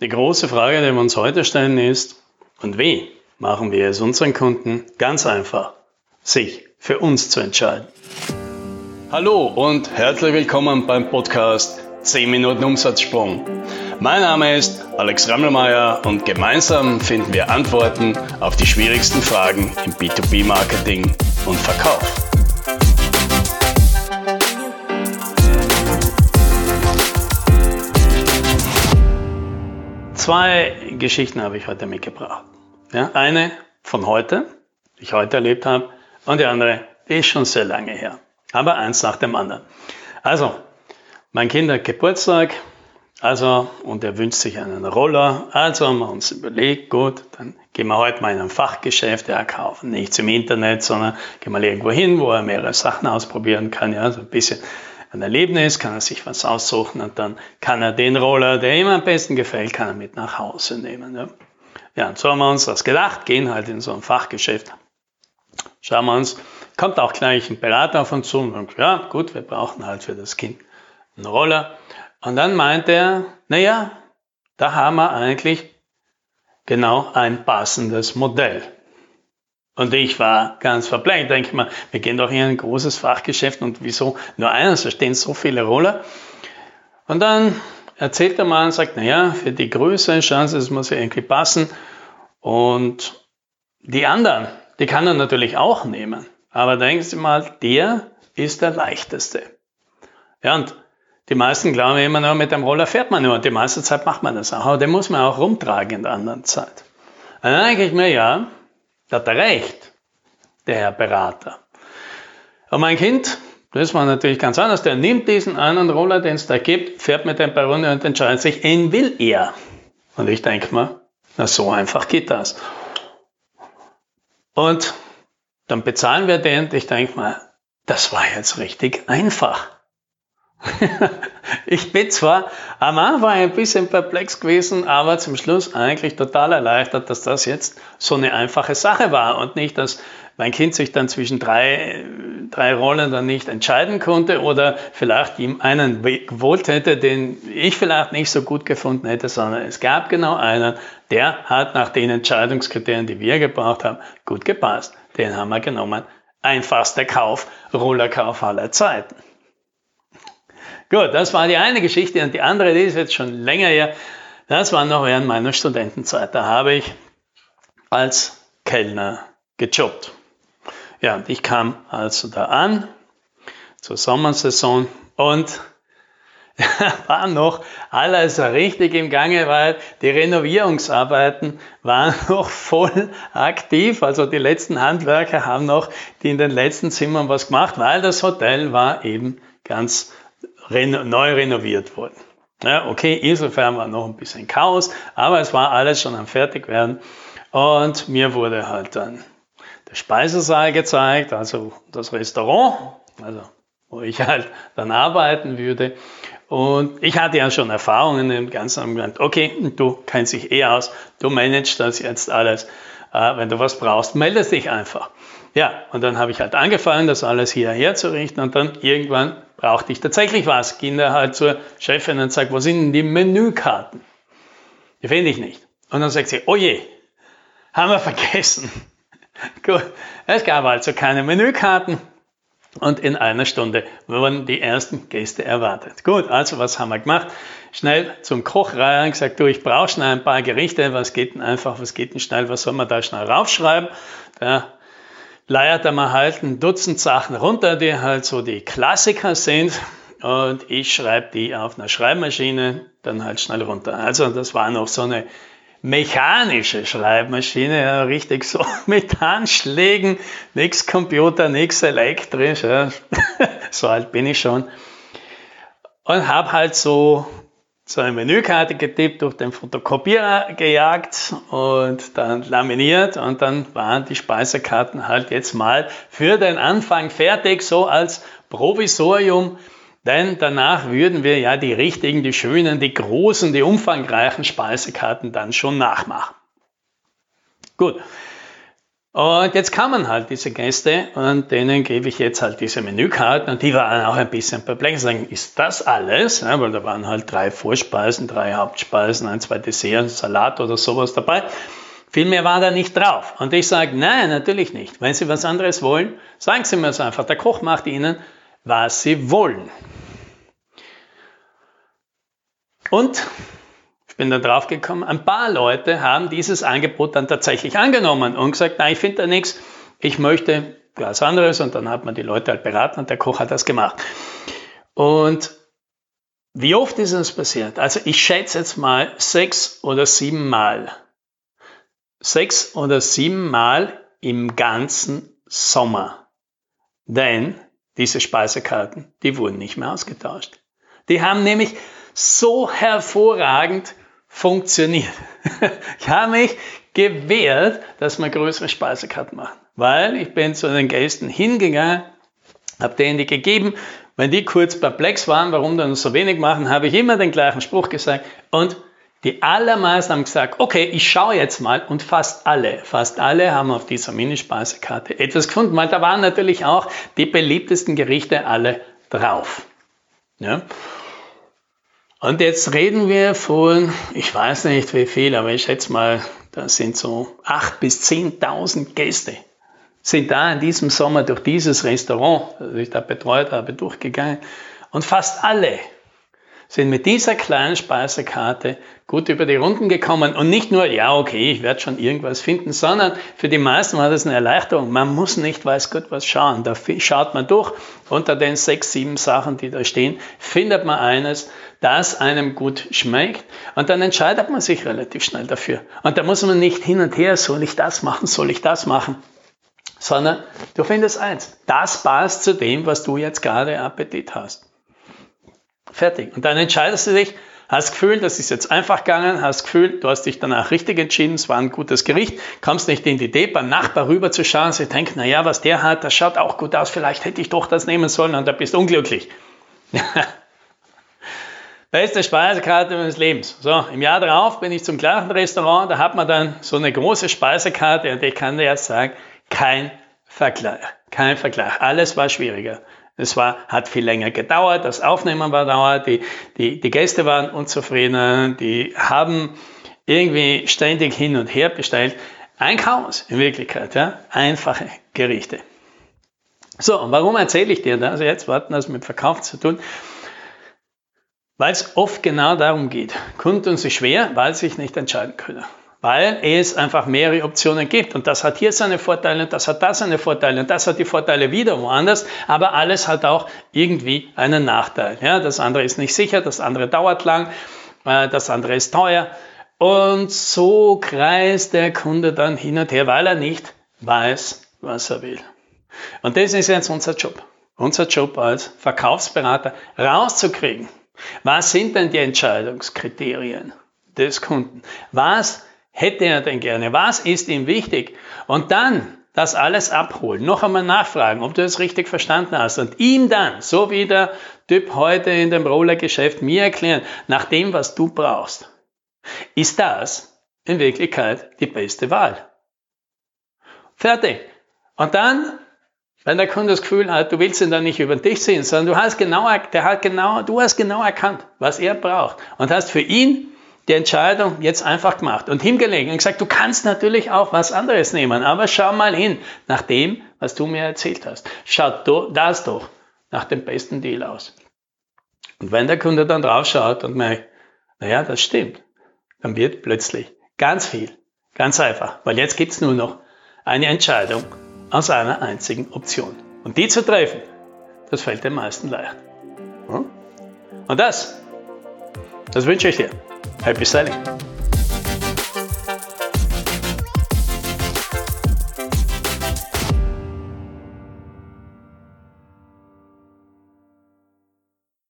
Die große Frage, die wir uns heute stellen, ist, und wie machen wir es unseren Kunden ganz einfach, sich für uns zu entscheiden? Hallo und herzlich willkommen beim Podcast 10 Minuten Umsatzsprung. Mein Name ist Alex Rammelmeier und gemeinsam finden wir Antworten auf die schwierigsten Fragen im B2B-Marketing und Verkauf. Zwei Geschichten habe ich heute mitgebracht. Ja, eine von heute, die ich heute erlebt habe, und die andere, die ist schon sehr lange her. Aber eins nach dem anderen. Also, mein Kind hat Geburtstag, also, und er wünscht sich einen Roller. Also haben wir uns überlegt, gut, dann gehen wir heute mal in ein Fachgeschäft, ja, kaufen nichts im Internet, sondern gehen wir irgendwo hin, wo er mehrere Sachen ausprobieren kann, ja, so ein bisschen ein Erlebnis, kann er sich was aussuchen und dann kann er den Roller, der ihm am besten gefällt, kann er mit nach Hause nehmen. Ja, ja und so haben wir uns das gedacht, gehen halt in so ein Fachgeschäft. Schauen wir uns, kommt auch gleich ein Berater auf uns zu und sagt, ja gut, wir brauchen halt für das Kind einen Roller. Und dann meint er, naja, da haben wir eigentlich genau ein passendes Modell. Und ich war ganz verblendet. Denke ich mal, wir gehen doch in ein großes Fachgeschäft und wieso nur eines? Da stehen so viele Roller. Und dann erzählt der Mann und sagt, naja, für die Größe, Chance, es muss ja irgendwie passen. Und die anderen, die kann er natürlich auch nehmen. Aber denken Sie mal, der ist der leichteste. Ja, und die meisten glauben immer nur, mit dem Roller fährt man nur. Und die meiste Zeit macht man das auch. Aber den muss man auch rumtragen in der anderen Zeit. Und dann denke ich mir, ja, da hat er recht, der Herr Berater. Aber mein Kind, das war natürlich ganz anders. Der nimmt diesen einen Roller, den es da gibt, fährt mit dem paar Runde und entscheidet sich, den will er. Und ich denke mir, na so einfach geht das. Und dann bezahlen wir den ich denke mal, das war jetzt richtig einfach. ich bin zwar am Anfang ein bisschen perplex gewesen, aber zum Schluss eigentlich total erleichtert, dass das jetzt so eine einfache Sache war und nicht, dass mein Kind sich dann zwischen drei, drei Rollen dann nicht entscheiden konnte oder vielleicht ihm einen gewollt hätte, den ich vielleicht nicht so gut gefunden hätte, sondern es gab genau einen, der hat nach den Entscheidungskriterien, die wir gebraucht haben, gut gepasst. Den haben wir genommen. Einfachster Kauf, Rollerkauf aller Zeiten. Gut, das war die eine Geschichte und die andere, die ist jetzt schon länger her. Das war noch während meiner Studentenzeit. Da habe ich als Kellner gejobbt. Ja, und ich kam also da an zur Sommersaison und war noch alles richtig im Gange, weil die Renovierungsarbeiten waren noch voll aktiv. Also die letzten Handwerker haben noch die in den letzten Zimmern was gemacht, weil das Hotel war eben ganz reno neu renoviert wurden. Ja, okay, insofern war noch ein bisschen Chaos, aber es war alles schon am Fertigwerden. Und mir wurde halt dann der Speisesaal gezeigt, also das Restaurant, also wo ich halt dann arbeiten würde. Und ich hatte ja schon Erfahrungen im Ganzen gesagt, okay, du kennst dich eh aus, du managst das jetzt alles. Äh, wenn du was brauchst, meldest dich einfach. Ja, und dann habe ich halt angefangen, das alles hierher zu richten und dann irgendwann brauchte ich tatsächlich was. Ging da halt zur Chefin und sagt, wo sind denn die Menükarten? Die finde ich nicht. Und dann sagt sie, oh je, haben wir vergessen. Gut, es gab also keine Menükarten und in einer Stunde wurden die ersten Gäste erwartet. Gut, also was haben wir gemacht? Schnell zum Koch rein, gesagt, du, ich brauche schnell ein paar Gerichte, was geht denn einfach, was geht denn schnell, was soll man da schnell raufschreiben? Da leiert er mal halt ein Dutzend Sachen runter, die halt so die Klassiker sind. Und ich schreibe die auf einer Schreibmaschine dann halt schnell runter. Also das war noch so eine mechanische Schreibmaschine, ja, richtig so mit Handschlägen, nichts Computer, nichts elektrisch. Ja. so alt bin ich schon. Und habe halt so so eine Menükarte getippt, durch den Fotokopierer gejagt und dann laminiert und dann waren die Speisekarten halt jetzt mal für den Anfang fertig, so als Provisorium. Denn danach würden wir ja die richtigen, die schönen, die großen, die umfangreichen Speisekarten dann schon nachmachen. Gut. Und jetzt kamen halt diese Gäste und denen gebe ich jetzt halt diese Menükarten und die waren auch ein bisschen perplex. Sagen, ist das alles? Ja, weil da waren halt drei Vorspeisen, drei Hauptspeisen, ein, zwei Desserts, Salat oder sowas dabei. Viel mehr war da nicht drauf. Und ich sage, nein, natürlich nicht. Wenn Sie was anderes wollen, sagen Sie mir es einfach. Der Koch macht Ihnen, was Sie wollen. Und ich bin da drauf gekommen, ein paar Leute haben dieses Angebot dann tatsächlich angenommen und gesagt, nein, ich finde da nichts, ich möchte was anderes und dann hat man die Leute halt beraten und der Koch hat das gemacht. Und wie oft ist es passiert? Also ich schätze jetzt mal sechs oder sieben Mal. Sechs oder sieben Mal im ganzen Sommer. Denn diese Speisekarten, die wurden nicht mehr ausgetauscht. Die haben nämlich so hervorragend funktioniert. Ich habe mich gewehrt, dass wir größere Speisekarten machen, weil ich bin zu den Gästen hingegangen, habe denen die gegeben. Wenn die kurz perplex waren, warum dann so wenig machen, habe ich immer den gleichen Spruch gesagt und die allermeisten haben gesagt, okay, ich schaue jetzt mal und fast alle, fast alle haben auf dieser Minispeisekarte etwas gefunden, weil da waren natürlich auch die beliebtesten Gerichte alle drauf. Ja? Und jetzt reden wir von, ich weiß nicht wie viel, aber ich schätze mal, das sind so 8.000 bis 10.000 Gäste, sind da in diesem Sommer durch dieses Restaurant, das ich da betreut habe, durchgegangen. Und fast alle sind mit dieser kleinen Speisekarte gut über die Runden gekommen und nicht nur, ja, okay, ich werde schon irgendwas finden, sondern für die meisten war das eine Erleichterung. Man muss nicht, weiß Gott, was schauen. Da schaut man durch. Unter den sechs, sieben Sachen, die da stehen, findet man eines, das einem gut schmeckt und dann entscheidet man sich relativ schnell dafür. Und da muss man nicht hin und her, soll ich das machen, soll ich das machen, sondern du findest eins, das passt zu dem, was du jetzt gerade Appetit hast. Fertig. Und dann entscheidest du dich, hast Gefühl, das ist jetzt einfach gegangen, hast Gefühl, du hast dich danach richtig entschieden, es war ein gutes Gericht, kommst nicht in die Idee, beim Nachbar rüber zu schauen, sie denkt, naja, was der hat, das schaut auch gut aus, vielleicht hätte ich doch das nehmen sollen und da bist du unglücklich. Beste Speisekarte meines Lebens. So, im Jahr darauf bin ich zum gleichen Restaurant, da hat man dann so eine große Speisekarte und ich kann dir jetzt sagen, kein Vergleich, kein Vergleich. Alles war schwieriger. Es war, hat viel länger gedauert, das Aufnehmen war dauert, die, die, die Gäste waren unzufrieden, die haben irgendwie ständig hin und her bestellt. Ein Chaos in Wirklichkeit, ja? einfache Gerichte. So, und warum erzähle ich dir das? Jetzt warten das mit Verkauf zu tun. Weil es oft genau darum geht. Kunden tun sich schwer, weil sie sich nicht entscheiden können weil es einfach mehrere Optionen gibt. Und das hat hier seine Vorteile, das hat da seine Vorteile und das hat die Vorteile wieder woanders, aber alles hat auch irgendwie einen Nachteil. Ja, das andere ist nicht sicher, das andere dauert lang, äh, das andere ist teuer. Und so kreist der Kunde dann hin und her, weil er nicht weiß, was er will. Und das ist jetzt unser Job. Unser Job als Verkaufsberater rauszukriegen. Was sind denn die Entscheidungskriterien des Kunden? Was hätte er denn gerne? Was ist ihm wichtig? Und dann das alles abholen, noch einmal nachfragen, ob du es richtig verstanden hast und ihm dann, so wie der Typ heute in dem Rollergeschäft mir erklären, nach dem, was du brauchst. Ist das in Wirklichkeit die beste Wahl? Fertig. Und dann, wenn der Kunde das Gefühl hat, du willst ihn dann nicht über den Tisch ziehen, sondern du hast genau, der hat genau, du hast genau erkannt, was er braucht und hast für ihn die Entscheidung jetzt einfach gemacht und hingelegt und gesagt, du kannst natürlich auch was anderes nehmen, aber schau mal hin nach dem, was du mir erzählt hast. Schaut das doch nach dem besten Deal aus. Und wenn der Kunde dann drauf schaut und merkt, naja, das stimmt, dann wird plötzlich ganz viel, ganz einfach, weil jetzt gibt's nur noch eine Entscheidung aus einer einzigen Option. Und die zu treffen, das fällt den meisten leicht. Und das, das wünsche ich dir. Hope you're sailing.